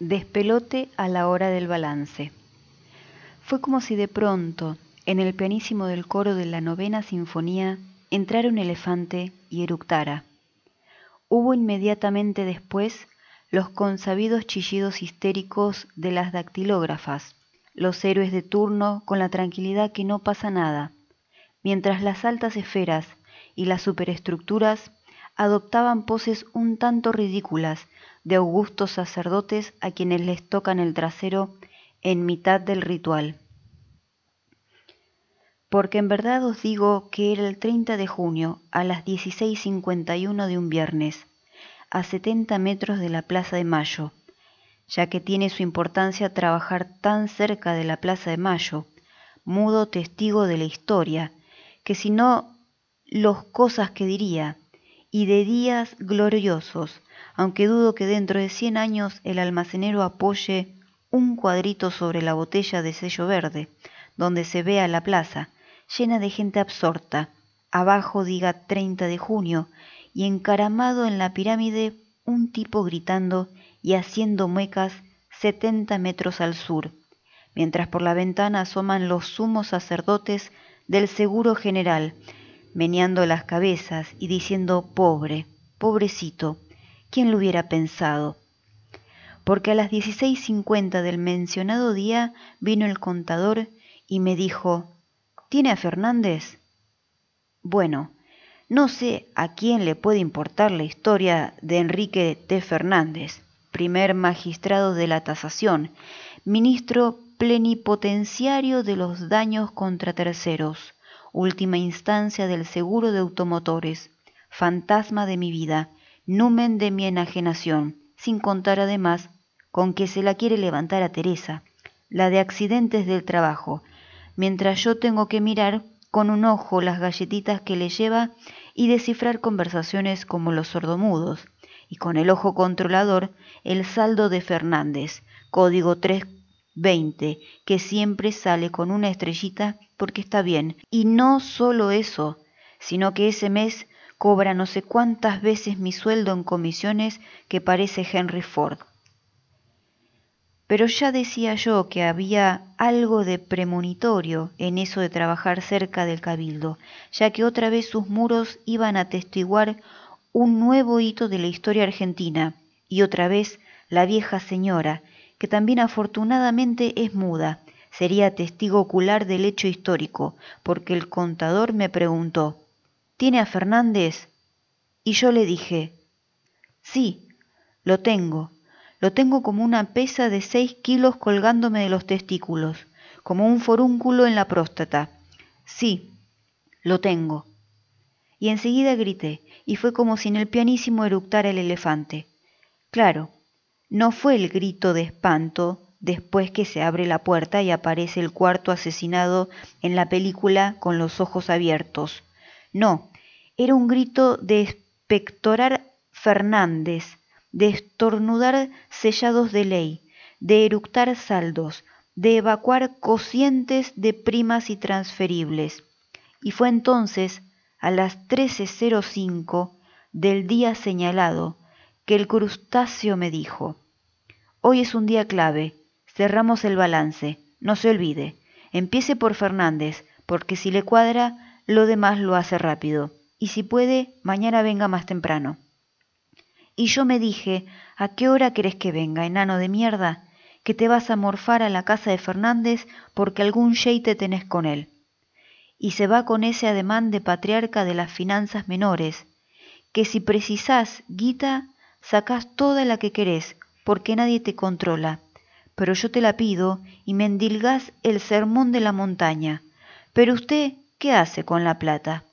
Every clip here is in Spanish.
Despelote a la hora del balance. Fue como si de pronto, en el pianísimo del coro de la novena sinfonía, entrara un elefante y eructara. Hubo inmediatamente después los consabidos chillidos histéricos de las dactilógrafas, los héroes de turno con la tranquilidad que no pasa nada, mientras las altas esferas y las superestructuras adoptaban poses un tanto ridículas de augustos sacerdotes a quienes les tocan el trasero en mitad del ritual. Porque en verdad os digo que era el 30 de junio a las 16.51 de un viernes, a 70 metros de la Plaza de Mayo, ya que tiene su importancia trabajar tan cerca de la Plaza de Mayo, mudo testigo de la historia, que si no los cosas que diría, y de días gloriosos, aunque dudo que dentro de cien años el almacenero apoye un cuadrito sobre la botella de sello verde, donde se vea la plaza, llena de gente absorta, abajo diga 30 de junio, y encaramado en la pirámide un tipo gritando y haciendo muecas 70 metros al sur, mientras por la ventana asoman los sumos sacerdotes del Seguro General, meneando las cabezas y diciendo pobre, pobrecito, ¿Quién lo hubiera pensado? Porque a las 16.50 del mencionado día vino el contador y me dijo, ¿tiene a Fernández? Bueno, no sé a quién le puede importar la historia de Enrique T. Fernández, primer magistrado de la tasación, ministro plenipotenciario de los daños contra terceros, última instancia del seguro de automotores, fantasma de mi vida, numen de mi enajenación, sin contar además con que se la quiere levantar a Teresa, la de accidentes del trabajo, mientras yo tengo que mirar con un ojo las galletitas que le lleva y descifrar conversaciones como los sordomudos, y con el ojo controlador el saldo de Fernández, código 320, que siempre sale con una estrellita porque está bien. Y no solo eso, sino que ese mes cobra no sé cuántas veces mi sueldo en comisiones que parece Henry Ford. Pero ya decía yo que había algo de premonitorio en eso de trabajar cerca del cabildo, ya que otra vez sus muros iban a testiguar un nuevo hito de la historia argentina, y otra vez la vieja señora, que también afortunadamente es muda, sería testigo ocular del hecho histórico, porque el contador me preguntó ¿Tiene a Fernández? Y yo le dije, sí, lo tengo. Lo tengo como una pesa de seis kilos colgándome de los testículos, como un forúnculo en la próstata. Sí, lo tengo. Y enseguida grité, y fue como si en el pianísimo eructara el elefante. Claro, no fue el grito de espanto después que se abre la puerta y aparece el cuarto asesinado en la película con los ojos abiertos. No, era un grito de espectorar Fernández, de estornudar sellados de ley, de eructar saldos, de evacuar cocientes de primas y transferibles. Y fue entonces, a las 13.05 del día señalado, que el crustáceo me dijo, Hoy es un día clave, cerramos el balance, no se olvide, empiece por Fernández, porque si le cuadra, lo demás lo hace rápido, y si puede, mañana venga más temprano. Y yo me dije, ¿a qué hora querés que venga, enano de mierda? Que te vas a morfar a la casa de Fernández porque algún te tenés con él. Y se va con ese ademán de patriarca de las finanzas menores, que si precisás guita, sacás toda la que querés, porque nadie te controla. Pero yo te la pido y me endilgás el sermón de la montaña. Pero usted ¿qué hace con la plata?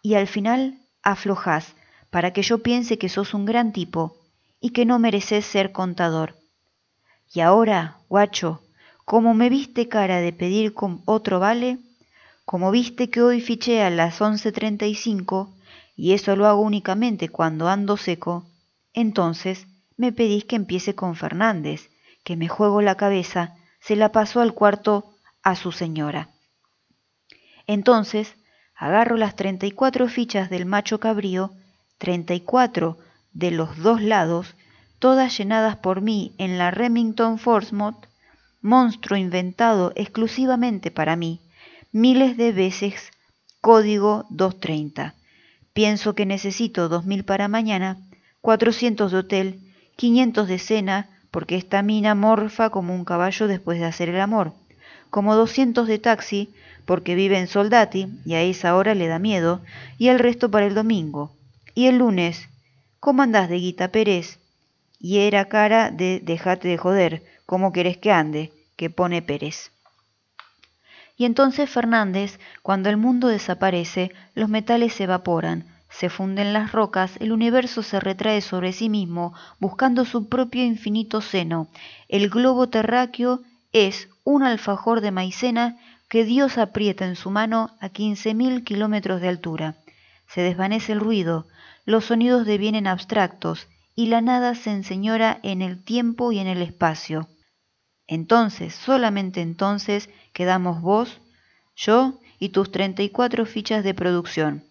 Y al final aflojás para que yo piense que sos un gran tipo y que no mereces ser contador. Y ahora, guacho, como me viste cara de pedir con otro vale, como viste que hoy fiché a las 11.35 y eso lo hago únicamente cuando ando seco, entonces me pedís que empiece con Fernández, que me juego la cabeza, se la pasó al cuarto a su señora. Entonces agarro las treinta y cuatro fichas del macho cabrío, treinta y cuatro de los dos lados, todas llenadas por mí en la Remington Forsmouth, monstruo inventado exclusivamente para mí, miles de veces código 230. Pienso que necesito dos mil para mañana, cuatrocientos de hotel, quinientos de cena, porque esta mina morfa como un caballo después de hacer el amor, como doscientos de taxi, porque vive en Soldati y a esa hora le da miedo, y el resto para el domingo. Y el lunes, ¿cómo andás de Guita Pérez? Y era cara de dejate de joder, ¿cómo querés que ande? que pone Pérez. Y entonces Fernández, cuando el mundo desaparece, los metales se evaporan, se funden las rocas, el universo se retrae sobre sí mismo, buscando su propio infinito seno. El globo terráqueo es un alfajor de maicena que Dios aprieta en su mano a quince mil kilómetros de altura. Se desvanece el ruido, los sonidos devienen abstractos, y la nada se enseñora en el tiempo y en el espacio. Entonces, solamente entonces, quedamos vos, yo y tus treinta y cuatro fichas de producción.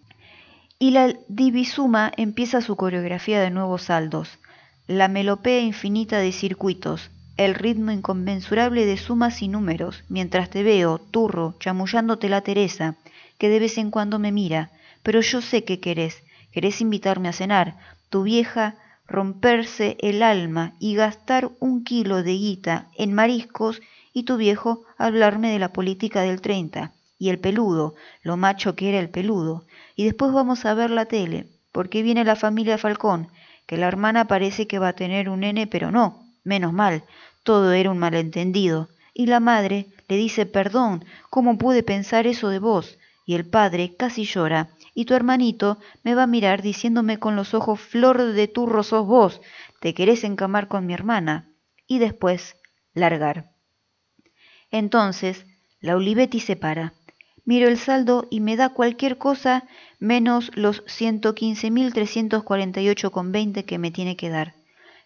Y la divisuma empieza su coreografía de nuevos saldos, la melopea infinita de circuitos, el ritmo inconmensurable de sumas y números, mientras te veo, turro, chamullándote la Teresa, que de vez en cuando me mira, pero yo sé que querés, querés invitarme a cenar, tu vieja romperse el alma y gastar un kilo de guita en mariscos y tu viejo hablarme de la política del 30 y el peludo, lo macho que era el peludo, y después vamos a ver la tele, porque viene la familia Falcón, que la hermana parece que va a tener un nene, pero no, menos mal, todo era un malentendido, y la madre le dice perdón, ¿cómo pude pensar eso de vos? Y el padre casi llora, y tu hermanito me va a mirar diciéndome con los ojos flor de turro sos vos, te querés encamar con mi hermana, y después largar. Entonces la Olivetti se para, miro el saldo y me da cualquier cosa menos los 115.348,20 que me tiene que dar.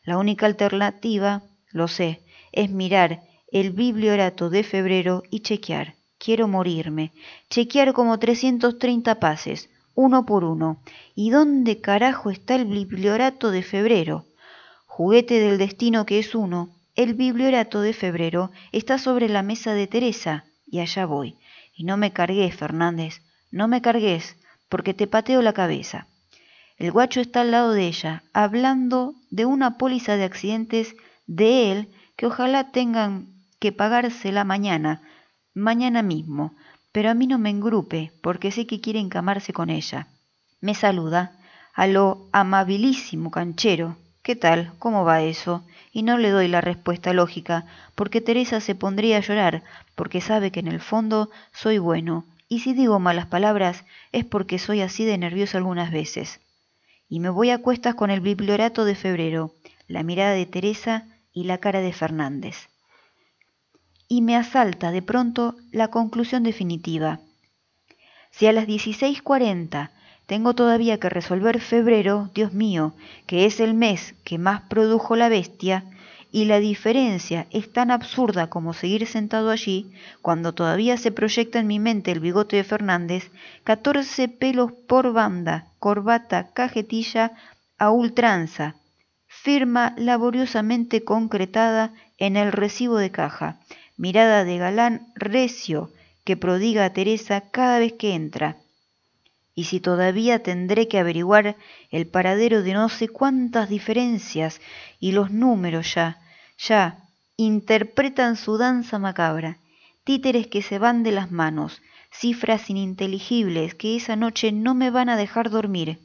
La única alternativa, lo sé, es mirar el bibliorato de febrero y chequear. Quiero morirme. Chequear como 330 pases, uno por uno. ¿Y dónde carajo está el bibliorato de febrero? Juguete del destino que es uno. El bibliorato de febrero está sobre la mesa de Teresa, y allá voy. Y no me cargues, Fernández, no me cargues, porque te pateo la cabeza. El guacho está al lado de ella, hablando de una póliza de accidentes de él que ojalá tengan que pagársela mañana, mañana mismo, pero a mí no me engrupe, porque sé que quiere encamarse con ella. Me saluda, a lo amabilísimo canchero. ¿Qué tal? ¿Cómo va eso? Y no le doy la respuesta lógica, porque Teresa se pondría a llorar, porque sabe que en el fondo soy bueno, y si digo malas palabras es porque soy así de nervioso algunas veces. Y me voy a cuestas con el bibliorato de febrero, la mirada de Teresa y la cara de Fernández. Y me asalta de pronto la conclusión definitiva. Si a las 16.40 tengo todavía que resolver febrero, Dios mío, que es el mes que más produjo la bestia, y la diferencia es tan absurda como seguir sentado allí, cuando todavía se proyecta en mi mente el bigote de Fernández, catorce pelos por banda, corbata, cajetilla, a ultranza, firma laboriosamente concretada en el recibo de caja, mirada de galán recio que prodiga a Teresa cada vez que entra. Y si todavía tendré que averiguar el paradero de no sé cuántas diferencias y los números ya, ya, interpretan su danza macabra, títeres que se van de las manos, cifras ininteligibles que esa noche no me van a dejar dormir,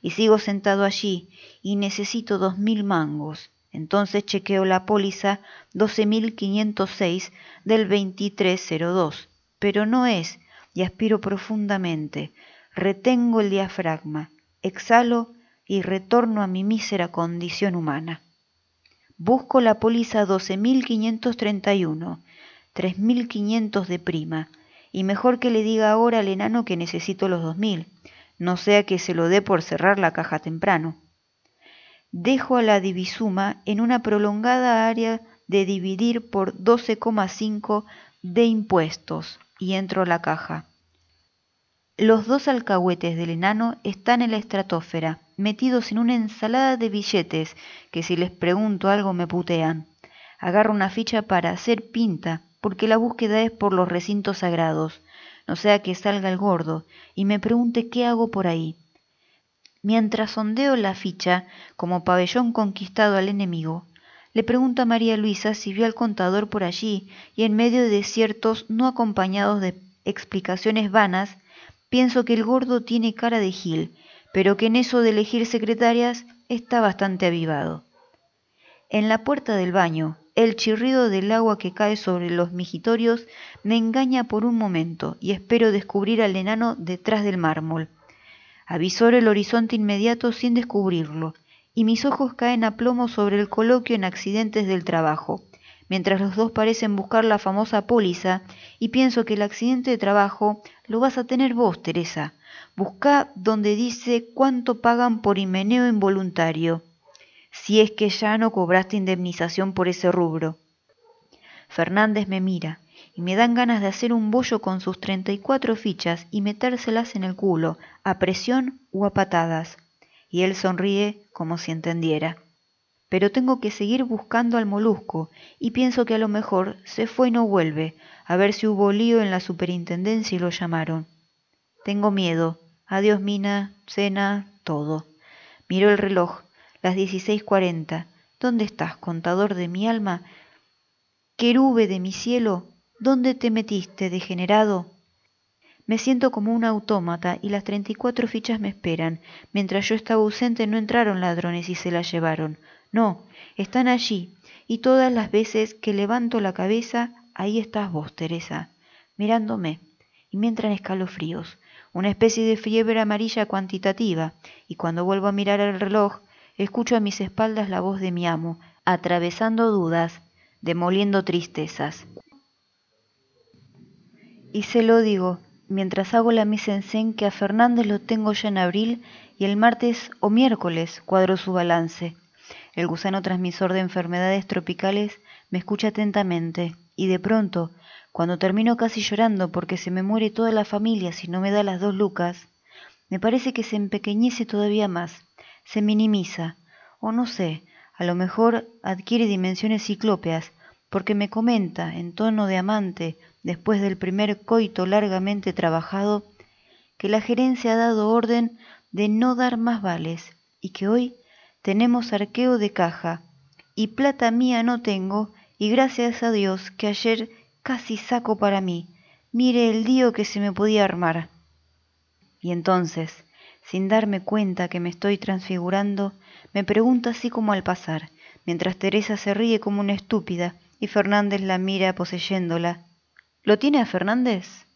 y sigo sentado allí y necesito dos mil mangos. Entonces chequeo la póliza 12.506 del 2302, pero no es, y aspiro profundamente, retengo el diafragma, exhalo y retorno a mi mísera condición humana. Busco la póliza 12.531, 3.500 de prima, y mejor que le diga ahora al enano que necesito los 2.000, no sea que se lo dé por cerrar la caja temprano. Dejo a la divisuma en una prolongada área de dividir por 12,5 de impuestos y entro a la caja. Los dos alcahuetes del enano están en la estratosfera, metidos en una ensalada de billetes, que si les pregunto algo me putean. Agarro una ficha para hacer pinta, porque la búsqueda es por los recintos sagrados, no sea que salga el gordo y me pregunte qué hago por ahí. Mientras sondeo la ficha, como pabellón conquistado al enemigo, le pregunto a María Luisa si vio al contador por allí y en medio de desiertos no acompañados de explicaciones vanas, Pienso que el gordo tiene cara de gil, pero que en eso de elegir secretarias está bastante avivado. En la puerta del baño, el chirrido del agua que cae sobre los mijitorios me engaña por un momento y espero descubrir al enano detrás del mármol. Avisoro el horizonte inmediato sin descubrirlo, y mis ojos caen a plomo sobre el coloquio en accidentes del trabajo, mientras los dos parecen buscar la famosa póliza, y pienso que el accidente de trabajo lo vas a tener vos, Teresa. Busca donde dice cuánto pagan por himeneo involuntario, si es que ya no cobraste indemnización por ese rubro. Fernández me mira, y me dan ganas de hacer un bollo con sus treinta y cuatro fichas y metérselas en el culo, a presión o a patadas. Y él sonríe como si entendiera pero tengo que seguir buscando al molusco y pienso que a lo mejor se fue y no vuelve, a ver si hubo lío en la superintendencia y lo llamaron. Tengo miedo. Adiós, Mina, cena, todo. Miró el reloj, las dieciséis cuarenta. ¿Dónde estás, contador de mi alma? Querube de mi cielo, ¿dónde te metiste, degenerado? Me siento como un autómata y las treinta y cuatro fichas me esperan. Mientras yo estaba ausente no entraron ladrones y se las llevaron. No, están allí, y todas las veces que levanto la cabeza, ahí estás vos, Teresa, mirándome, y me entran escalofríos, una especie de fiebre amarilla cuantitativa, y cuando vuelvo a mirar el reloj, escucho a mis espaldas la voz de mi amo, atravesando dudas, demoliendo tristezas. Y se lo digo, mientras hago la mise en que a Fernández lo tengo ya en abril y el martes o miércoles cuadro su balance. El gusano transmisor de enfermedades tropicales me escucha atentamente y de pronto, cuando termino casi llorando porque se me muere toda la familia si no me da las dos lucas, me parece que se empequeñece todavía más, se minimiza, o no sé, a lo mejor adquiere dimensiones ciclópeas, porque me comenta, en tono de amante, después del primer coito largamente trabajado, que la gerencia ha dado orden de no dar más vales y que hoy tenemos arqueo de caja, y plata mía no tengo, y gracias a Dios que ayer casi saco para mí. Mire el lío que se me podía armar. Y entonces, sin darme cuenta que me estoy transfigurando, me pregunta así como al pasar, mientras Teresa se ríe como una estúpida y Fernández la mira poseyéndola. ¿Lo tiene a Fernández?